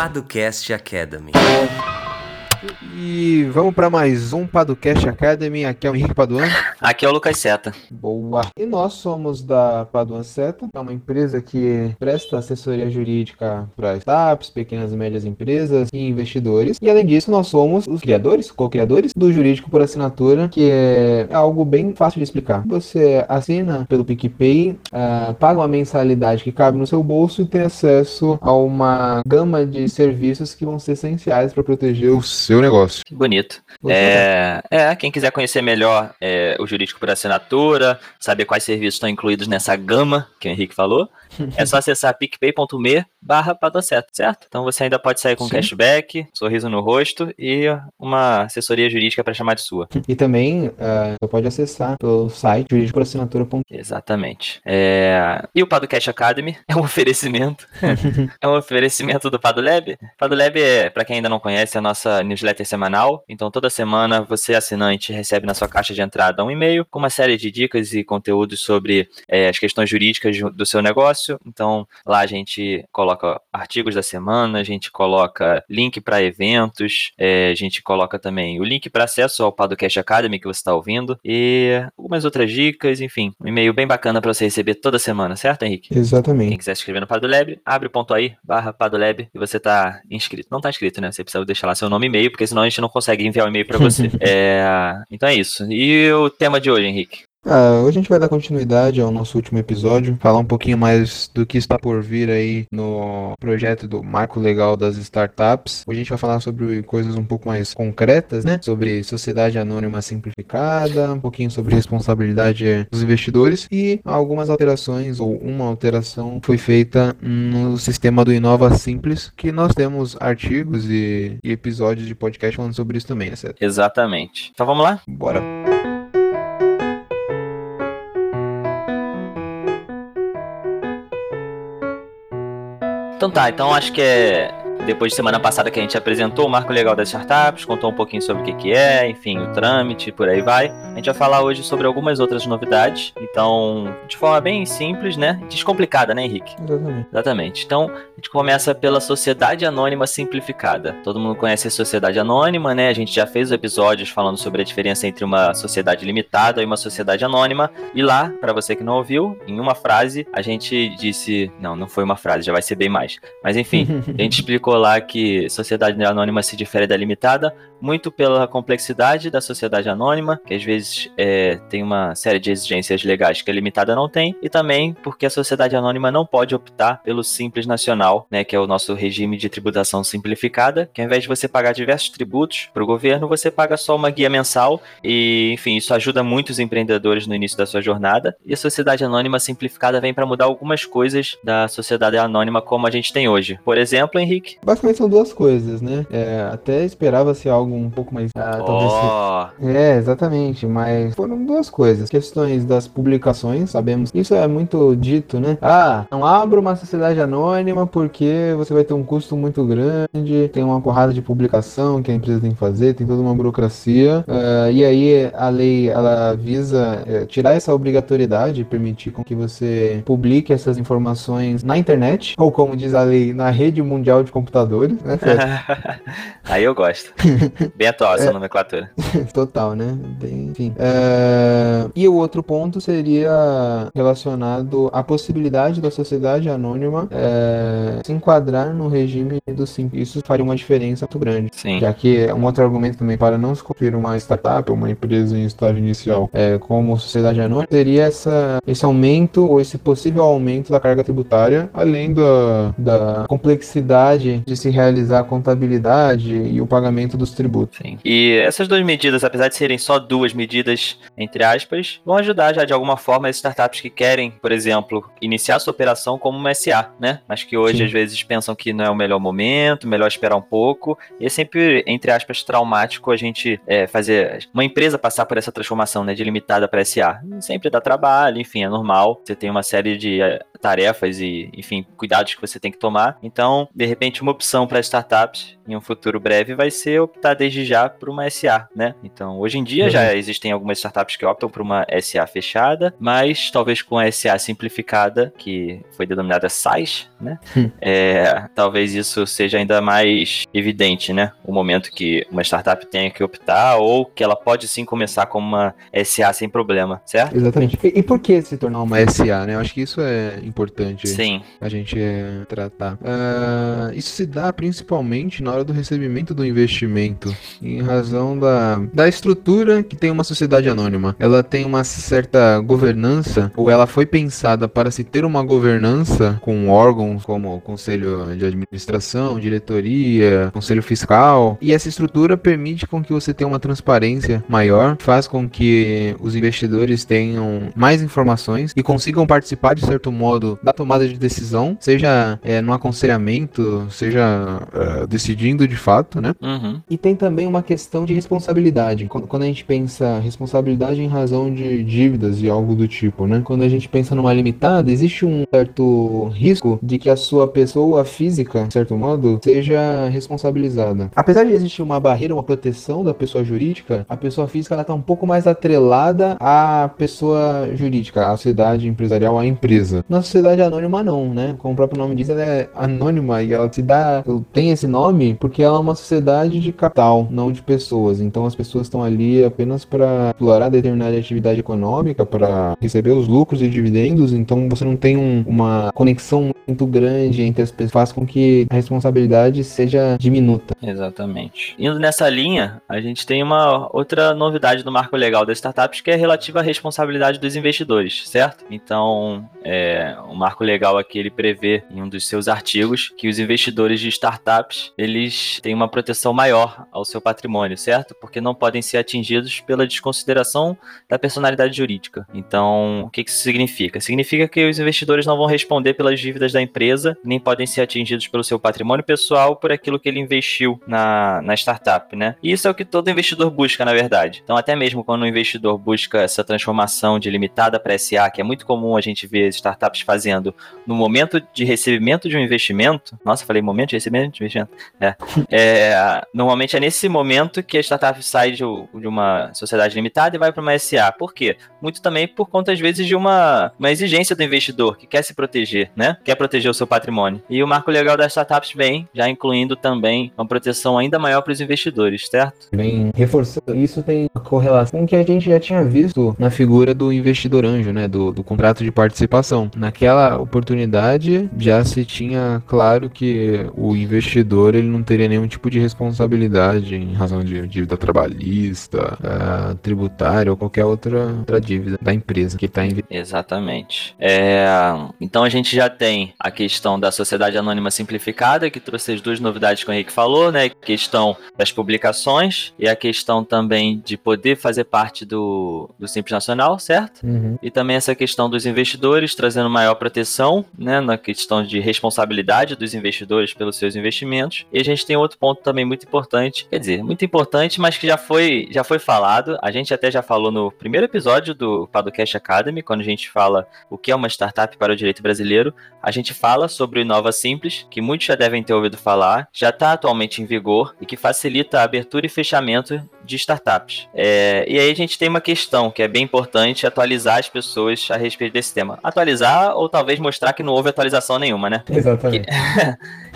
Paducast Academy. E vamos para mais um Paducast Academy. Aqui é o Henrique Paduan. Aqui é o Lucas Seta. Boa. E nós somos da Paduan Seta, é uma empresa que presta assessoria jurídica para startups, pequenas e médias empresas e investidores. E além disso, nós somos os criadores, co-criadores do Jurídico por Assinatura, que é algo bem fácil de explicar. Você assina pelo PicPay, uh, paga uma mensalidade que cabe no seu bolso e tem acesso a uma gama de serviços que vão ser essenciais para proteger os seu negócio. Que bonito. É, é, quem quiser conhecer melhor é, o jurídico por assinatura, saber quais serviços estão incluídos nessa gama que o Henrique falou, é só acessar picpay.me barra padoceta, certo? Então você ainda pode sair com Sim. cashback, sorriso no rosto e uma assessoria jurídica para chamar de sua. E também uh, você pode acessar pelo site jurídicoassinatura.com. Exatamente. É... E o Padocast Academy é um oferecimento. é um oferecimento do Padolab. Padolab é, para quem ainda não conhece, a nossa newsletter semanal. Então toda semana você, assinante, recebe na sua caixa de entrada um e-mail com uma série de dicas e conteúdos sobre é, as questões jurídicas do seu negócio. Então, lá a gente coloca artigos da semana, a gente coloca link para eventos, é, a gente coloca também o link para acesso ao Padocast Academy que você está ouvindo e algumas outras dicas, enfim, um e-mail bem bacana para você receber toda semana, certo, Henrique? Exatamente. Quem quiser se inscrever no Padolab, abre o ponto aí, barra Padolab e você está inscrito. Não está inscrito, né? Você precisa deixar lá seu nome e e-mail, porque senão a gente não consegue enviar o um e-mail para você. é, então é isso. E o tema de hoje, Henrique? Ah, hoje a gente vai dar continuidade ao nosso último episódio, falar um pouquinho mais do que está por vir aí no projeto do Marco Legal das Startups. Hoje a gente vai falar sobre coisas um pouco mais concretas, né? Sobre sociedade anônima simplificada, um pouquinho sobre responsabilidade dos investidores e algumas alterações ou uma alteração foi feita no sistema do Inova Simples, que nós temos artigos e, e episódios de podcast falando sobre isso também, né, certo? Exatamente. Então vamos lá? Bora. Então tá, então acho que é depois de semana passada que a gente apresentou o marco legal das startups, contou um pouquinho sobre o que, que é, enfim, o trâmite, por aí vai. A gente vai falar hoje sobre algumas outras novidades. Então, de forma bem simples, né? Descomplicada, né, Henrique? Exatamente. Exatamente. Então, a gente começa pela Sociedade Anônima Simplificada. Todo mundo conhece a Sociedade Anônima, né? A gente já fez episódios falando sobre a diferença entre uma sociedade limitada e uma sociedade anônima. E lá, para você que não ouviu, em uma frase, a gente disse. Não, não foi uma frase, já vai ser bem mais. Mas enfim, a gente explicou lá que sociedade anônima se difere da limitada, muito pela complexidade da sociedade anônima, que às vezes é, tem uma série de exigências legais que a limitada não tem, e também porque a sociedade anônima não pode optar pelo Simples Nacional, né, que é o nosso regime de tributação simplificada, que ao invés de você pagar diversos tributos para o governo, você paga só uma guia mensal, e enfim, isso ajuda muitos empreendedores no início da sua jornada, e a sociedade anônima simplificada vem para mudar algumas coisas da sociedade anônima como a gente tem hoje. Por exemplo, Henrique, Basicamente são duas coisas, né? É, até esperava-se algo um pouco mais. Ah, oh. É, exatamente, mas foram duas coisas. Questões das publicações, sabemos. Isso é muito dito, né? Ah, não abra uma sociedade anônima porque você vai ter um custo muito grande, tem uma porrada de publicação que a empresa tem que fazer, tem toda uma burocracia. Uh, e aí a lei ela visa é, tirar essa obrigatoriedade e permitir com que você publique essas informações na internet, ou como diz a lei, na rede mundial de computadores computadores, né? Aí eu gosto. Bem atual essa é, nomenclatura. Total, né? Bem, enfim. É, e o outro ponto seria relacionado à possibilidade da sociedade anônima é, se enquadrar no regime do simples. Isso faria uma diferença muito grande. Sim. Já que é um outro argumento também para não se conferir uma startup uma empresa em estágio inicial é, como sociedade anônima, teria essa, esse aumento ou esse possível aumento da carga tributária, além da, da complexidade de se realizar a contabilidade e o pagamento dos tributos. Sim. E essas duas medidas, apesar de serem só duas medidas, entre aspas, vão ajudar já de alguma forma as startups que querem, por exemplo, iniciar sua operação como uma SA, né? Mas que hoje Sim. às vezes pensam que não é o melhor momento, melhor esperar um pouco. E é sempre, entre aspas, traumático a gente é, fazer uma empresa passar por essa transformação, né, de limitada para SA. Sempre dá trabalho, enfim, é normal. Você tem uma série de é, tarefas e, enfim, cuidados que você tem que tomar. Então, de repente, uma opção para startups em um futuro breve vai ser optar desde já por uma SA, né? Então, hoje em dia uhum. já existem algumas startups que optam por uma SA fechada, mas talvez com a SA simplificada, que foi denominada SaaS, né? Hum. É, talvez isso seja ainda mais evidente, né? O momento que uma startup tenha que optar ou que ela pode sim começar como uma SA sem problema, certo? Exatamente. E, e por que se tornar uma SA, né? Eu acho que isso é importante sim. a gente é, tratar. Uh, isso se dá principalmente na hora do recebimento do investimento, em razão da, da estrutura que tem uma sociedade anônima. Ela tem uma certa governança, ou ela foi pensada para se ter uma governança com órgãos como o conselho de administração, diretoria, conselho fiscal, e essa estrutura permite com que você tenha uma transparência maior, faz com que os investidores tenham mais informações e consigam participar de certo modo da tomada de decisão, seja é, no aconselhamento, seja é, decidindo de fato, né? Uhum. E tem também uma questão de responsabilidade. Quando a gente pensa responsabilidade em razão de dívidas e algo do tipo, né? Quando a gente pensa numa limitada, existe um certo risco de que a sua pessoa física, de certo modo, seja responsabilizada. Apesar de existir uma barreira, uma proteção da pessoa jurídica, a pessoa física ela tá um pouco mais atrelada à pessoa jurídica, à sociedade empresarial, à empresa. Na sociedade anônima não, né? Como o próprio nome diz, ela é anônima e ela se dá, tem esse nome porque ela é uma sociedade de capital, não de pessoas. Então as pessoas estão ali apenas para explorar determinada atividade econômica, para receber os lucros e dividendos. Então você não tem um, uma conexão muito grande entre as pessoas, faz com que a responsabilidade seja diminuta. Exatamente. Indo nessa linha, a gente tem uma outra novidade do marco legal das startups que é relativa à responsabilidade dos investidores, certo? Então, é, o marco legal aqui ele prevê em um dos seus artigos que os investidores de startups eles têm uma proteção maior ao seu patrimônio, certo? Porque não podem ser atingidos pela desconsideração da personalidade jurídica. Então, o que isso significa? Significa que os investidores não vão responder pelas dívidas da empresa, nem podem ser atingidos pelo seu patrimônio pessoal por aquilo que ele investiu na, na startup, né? E isso é o que todo investidor busca, na verdade. Então, até mesmo quando o investidor busca essa transformação de limitada para SA, que é muito comum a gente ver startups fazendo no momento de recebimento de um investimento. Nossa, falei momento de recebimento de investimento. É. é normalmente é nesse momento que a startup sai de, de uma sociedade limitada e vai para uma SA. Por quê? Muito também por conta, às vezes, de uma, uma exigência do investidor que quer se proteger, né? Quer proteger o seu patrimônio. E o marco legal das startups vem já incluindo também uma proteção ainda maior para os investidores, certo? Vem reforçando. Isso tem correlação que a gente já tinha visto na figura do investidor anjo, né? Do, do contrato de participação. Naquela oportunidade já se tinha claro que o investidor ele não teria nenhum tipo de responsabilidade em razão de dívida trabalhista, uh, tributária ou qualquer outra, outra dívida da empresa que está em. Exatamente. É, então a gente já tem a questão da sociedade anônima simplificada, que trouxe as duas novidades que o Henrique falou, né? A questão das publicações e a questão também de poder fazer parte do, do Simples Nacional, certo? Uhum. E também essa questão dos investidores, trazendo maior proteção, né? Na questão de responsabilidade dos investidores pelos seus investimentos. E a gente tem outro ponto também muito importante, quer dizer, muito importante, mas que já foi, já foi falado. A gente até já falou no primeiro episódio do Padocast Academy, quando a gente fala o que é uma startup para o direito brasileiro. A gente fala sobre o Inova Simples, que muitos já devem ter ouvido falar, já está atualmente em vigor e que facilita a abertura e fechamento de startups. É, e aí a gente tem uma questão que é bem importante atualizar as pessoas a respeito desse tema. Atualizar ou talvez mostrar que não houve atualização nenhuma, né? Exatamente.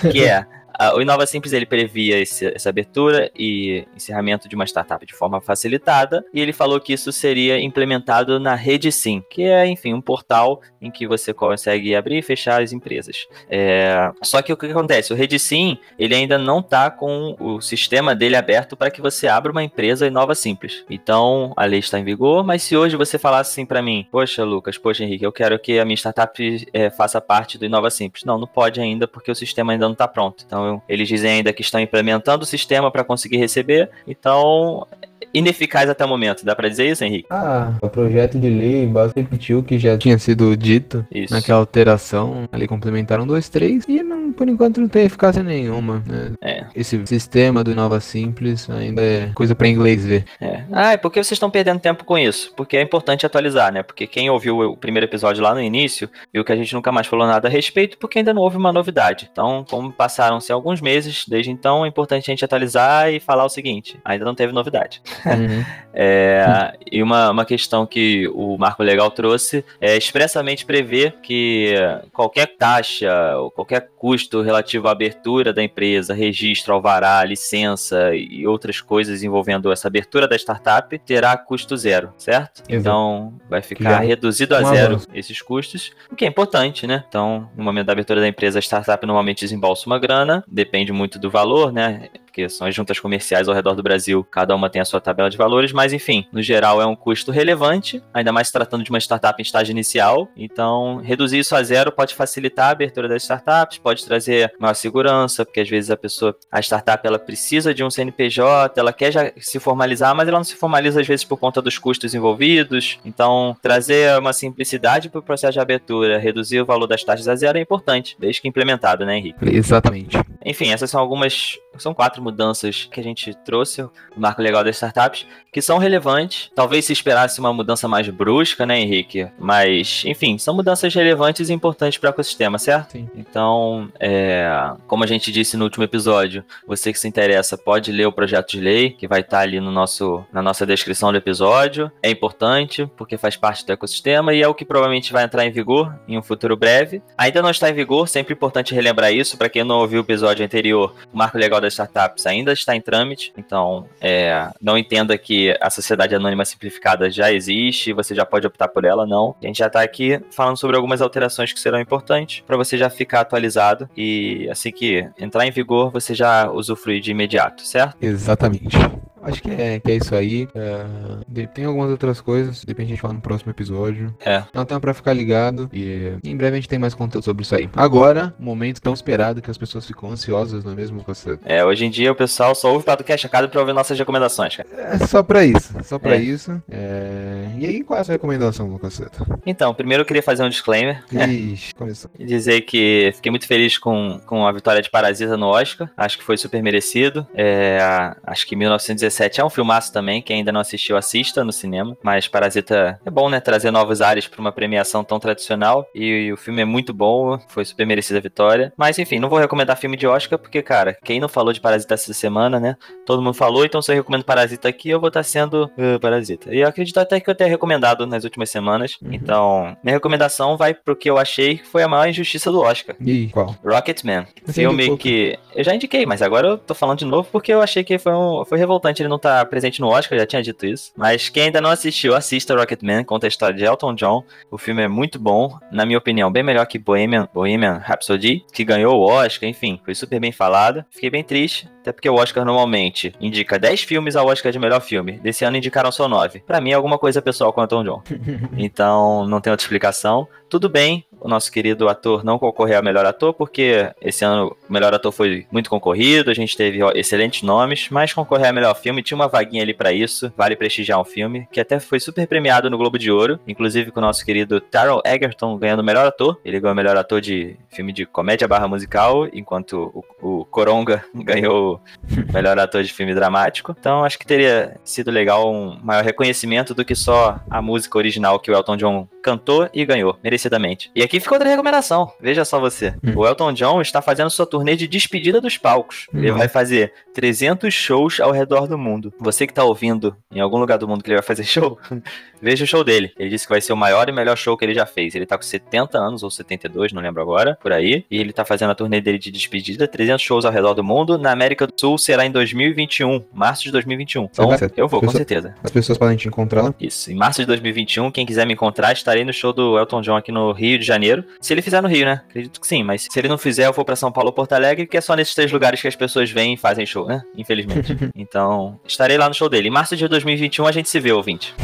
Que, que é o Inova Simples ele previa esse, essa abertura e encerramento de uma startup de forma facilitada, e ele falou que isso seria implementado na Rede Sim, que é, enfim, um portal em que você consegue abrir e fechar as empresas. É... Só que o que acontece? O Rede Sim, ele ainda não está com o sistema dele aberto para que você abra uma empresa Inova Simples. Então, a lei está em vigor, mas se hoje você falasse assim para mim, poxa, Lucas, poxa, Henrique, eu quero que a minha startup é, faça parte do Inova Simples. Não, não pode ainda porque o sistema ainda não está pronto. Então, então, eles dizem ainda que estão implementando o sistema para conseguir receber. Então, ineficaz até o momento. Dá para dizer isso, Henrique? Ah, o projeto de lei repetiu o que já tinha sido dito isso. naquela alteração. Ali complementaram dois, três e não por enquanto não tem eficácia nenhuma. Né? É. Esse sistema do Nova Simples ainda é coisa pra inglês ver. É. Ah, e por que vocês estão perdendo tempo com isso? Porque é importante atualizar, né? Porque quem ouviu o primeiro episódio lá no início viu que a gente nunca mais falou nada a respeito, porque ainda não houve uma novidade. Então, como passaram-se alguns meses desde então, é importante a gente atualizar e falar o seguinte: ainda não teve novidade. Uhum. É, e uma, uma questão que o Marco Legal trouxe é expressamente prever que qualquer taxa ou qualquer custo relativo à abertura da empresa, registro, alvará, licença e outras coisas envolvendo essa abertura da startup terá custo zero, certo? Exato. Então vai Já ficar é reduzido a um zero avanço. esses custos, o que é importante, né? Então, no momento da abertura da empresa, a startup normalmente desembolsa uma grana, depende muito do valor, né? Porque são as juntas comerciais ao redor do Brasil, cada uma tem a sua tabela de valores, mas enfim, no geral é um custo relevante, ainda mais tratando de uma startup em estágio inicial. Então, reduzir isso a zero pode facilitar a abertura das startups, pode trazer maior segurança, porque às vezes a pessoa, a startup, ela precisa de um CNPJ, ela quer já se formalizar, mas ela não se formaliza às vezes por conta dos custos envolvidos. Então, trazer uma simplicidade para o processo de abertura, reduzir o valor das taxas a zero é importante, desde que implementado, né, Henrique? Exatamente. Enfim, essas são algumas. São quatro mudanças que a gente trouxe no marco legal das startups, que são relevantes. Talvez se esperasse uma mudança mais brusca, né, Henrique? Mas, enfim, são mudanças relevantes e importantes para o ecossistema, certo? Sim. Então, é, como a gente disse no último episódio, você que se interessa pode ler o projeto de lei, que vai estar ali no nosso, na nossa descrição do episódio. É importante, porque faz parte do ecossistema e é o que provavelmente vai entrar em vigor em um futuro breve. Ainda não está em vigor, sempre importante relembrar isso, para quem não ouviu o episódio anterior, o marco legal das startups ainda está em trâmite, então é, não entenda que a sociedade anônima simplificada já existe você já pode optar por ela, não. A gente já está aqui falando sobre algumas alterações que serão importantes para você já ficar atualizado e assim que entrar em vigor você já usufruir de imediato, certo? Exatamente. Acho que é, que é isso aí. É, de- tem algumas outras coisas, de repente a gente fala no próximo episódio. É. Então pra ficar ligado e em breve a gente tem mais conteúdo sobre isso aí. Agora, momento tão esperado que as pessoas ficam ansiosas, não é mesmo, Caceta? É, hoje em dia o pessoal só ouve o podcast acado para ouvir nossas recomendações, cara. É só pra isso, só pra É. isso. É, E aí, qual é a sua recomendação, Caceta? Então, primeiro eu queria fazer um disclaimer. Ixi, começou. Dizer que fiquei muito feliz com, com a vitória de Parasita no Oscar. Acho que foi super merecido. É, acho que 1917 é um filmaço também. Quem ainda não assistiu, assista no cinema. Mas Parasita é bom, né? Trazer novos ares para uma premiação tão tradicional. E, o filme é muito bom. Foi super merecida a vitória. Mas enfim, não vou recomendar filme de Oscar, porque, cara, quem não falou de Parasita essa semana, né? Todo mundo falou, então se eu recomendo Parasita aqui, eu vou estar sendo uh, Parasita. E eu acredito até que eu tenha recomendado nas últimas semanas. Uhum. Então, minha recomendação vai pro que eu achei que foi a maior injustiça do Oscar. E qual? Rocketman. Filme que. Eu já indiquei, mas agora eu tô falando de novo porque eu achei que foi, um, foi revoltante ele não estar presente no Oscar, já tinha dito isso. Mas quem ainda não assistiu, assista Rocketman, conta a história de Elton John. O filme é muito bom, na minha opinião, bem melhor que Bohemian, Bohemian Rhapsody, que ganhou o Oscar, enfim, foi super bem falado. Fiquei bem triste, até porque o Oscar normalmente indica 10 filmes ao Oscar de melhor filme. Desse ano indicaram só 9. Pra mim é alguma coisa pessoal com Elton John. Então, não tem outra explicação. Tudo bem, o nosso querido ator não concorreu a melhor ator, porque esse ano o melhor ator foi muito concorrido, a gente teve excelentes nomes, mas concorrer a melhor filme tinha uma vaguinha ali pra isso, vale prestigiar um filme, que até foi super premiado no Globo de Ouro, inclusive com o nosso querido Taron Egerton ganhando o melhor ator. Ele ganhou o melhor ator de filme de comédia barra musical, enquanto o, o Coronga ganhou melhor ator de filme dramático. Então acho que teria sido legal um maior reconhecimento do que só a música original que o Elton John cantou e ganhou, merecidamente. E aqui fica outra recomendação, veja só você. Hum. O Elton John está fazendo sua turnê de despedida dos palcos. Ele Hum. vai fazer 300 shows ao redor do mundo. Você que tá ouvindo em algum lugar do mundo que ele vai fazer show, veja o show dele. Ele disse que vai ser o maior e melhor show que ele já fez. Ele tá com 70 anos ou 72, não lembro agora, por aí. E ele tá fazendo a turnê dele de despedida, 300 shows ao redor do mundo. Na América do Sul será em 2021, março de 2021. Então, vai? eu vou, com certeza. As pessoas podem te encontrar? Isso, em março de 2021, quem quiser me encontrar, estarei no show do Elton John aqui no Rio de Janeiro. Se ele fizer no Rio, né? Acredito que sim, mas se ele não fizer, eu vou pra São Paulo ou Porto Alegre, que é só nesses três lugares que as pessoas vêm e fazem show, né? Infelizmente. então, estarei lá no show dele. Em março de 2021 a gente se vê, ouvinte.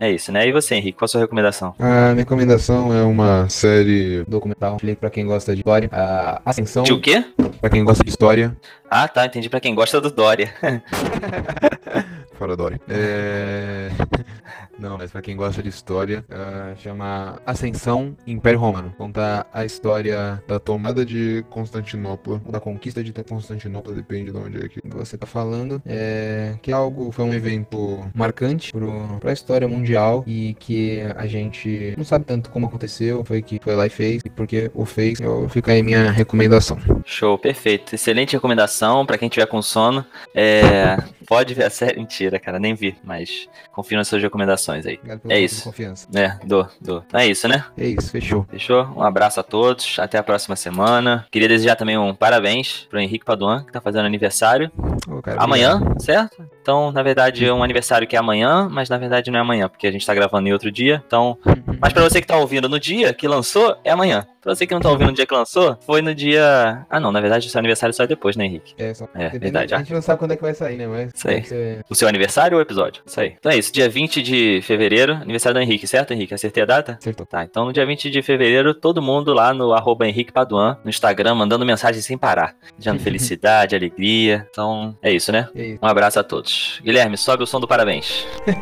É isso, né? E você, Henrique, qual a sua recomendação? A minha recomendação é uma série documental, pra quem gosta de história. A Ascensão, De o quê? pra quem gosta de história. Ah, tá, entendi pra quem gosta do Dória. Fora Dory. É... Não, mas pra quem gosta de história, uh, chama Ascensão Império Romano. Conta a história da tomada de Constantinopla, da conquista de Constantinopla, depende de onde é que você tá falando. É... Que é algo, foi um evento marcante pro, pra história mundial e que a gente não sabe tanto como aconteceu, foi que foi lá e fez, e porque o fez, eu, fica aí minha recomendação. Show, perfeito. Excelente recomendação para quem tiver com sono. É... Pode ver a série. Mentira, cara, nem vi, mas confio nas suas recomendações aí. É isso. Confiança. É, dou, dou. Então é isso, né? É isso, fechou. Fechou? Um abraço a todos, até a próxima semana. Queria desejar também um parabéns pro Henrique Paduan, que tá fazendo aniversário. Oh, cara, amanhã, obrigado. certo? Então, na verdade, é um aniversário que é amanhã, mas na verdade não é amanhã, porque a gente tá gravando em outro dia. Então, uhum. mas para você que tá ouvindo no dia que lançou, é amanhã. Pra você que não tá ouvindo no dia que lançou, foi no dia. Ah, não, na verdade, o seu aniversário sai depois, né, Henrique? É, só. É, verdade. A gente não sabe quando é que vai sair, né? Mas. Isso aí. Ser... O seu aniversário ou o episódio? Isso aí. Então é isso, dia 20 de fevereiro, aniversário do Henrique, certo, Henrique? Acertei a data? Acertou. Tá, então no dia 20 de fevereiro, todo mundo lá no arroba Henrique Paduan, no Instagram, mandando mensagem sem parar. Dizendo felicidade, alegria. Então, é isso, né? É isso. Um abraço a todos. Guilherme, sobe o som do parabéns.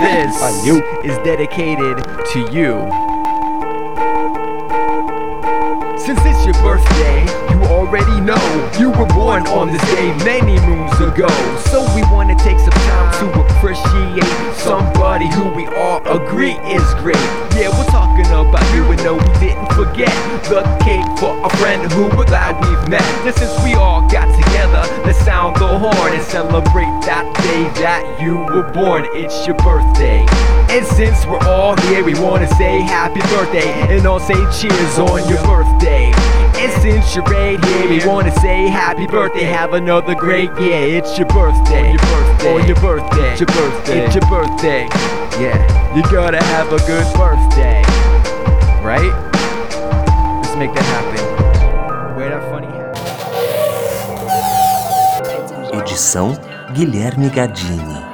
This Valeu. is dedicated to you. Since it's your birthday, already know you were born on this day many moons ago. So we wanna take some time to appreciate somebody who we all agree is great. Yeah, we're talking about you and no, we didn't forget the cake for a friend who we're glad we've met. And since we all got together, let's sound the horn and celebrate that day that you were born. It's your birthday. And since we're all here, we wanna say happy birthday and all say cheers on your birthday. And since you're right here, we wanna say happy birthday. Have another great year. It's your birthday. Your birthday. On your birthday. It's your birthday. It's your birthday. Yeah, you gotta have a good birthday, right? Let's make that happen. Wear that funny hat. Edição Guilherme Gadini.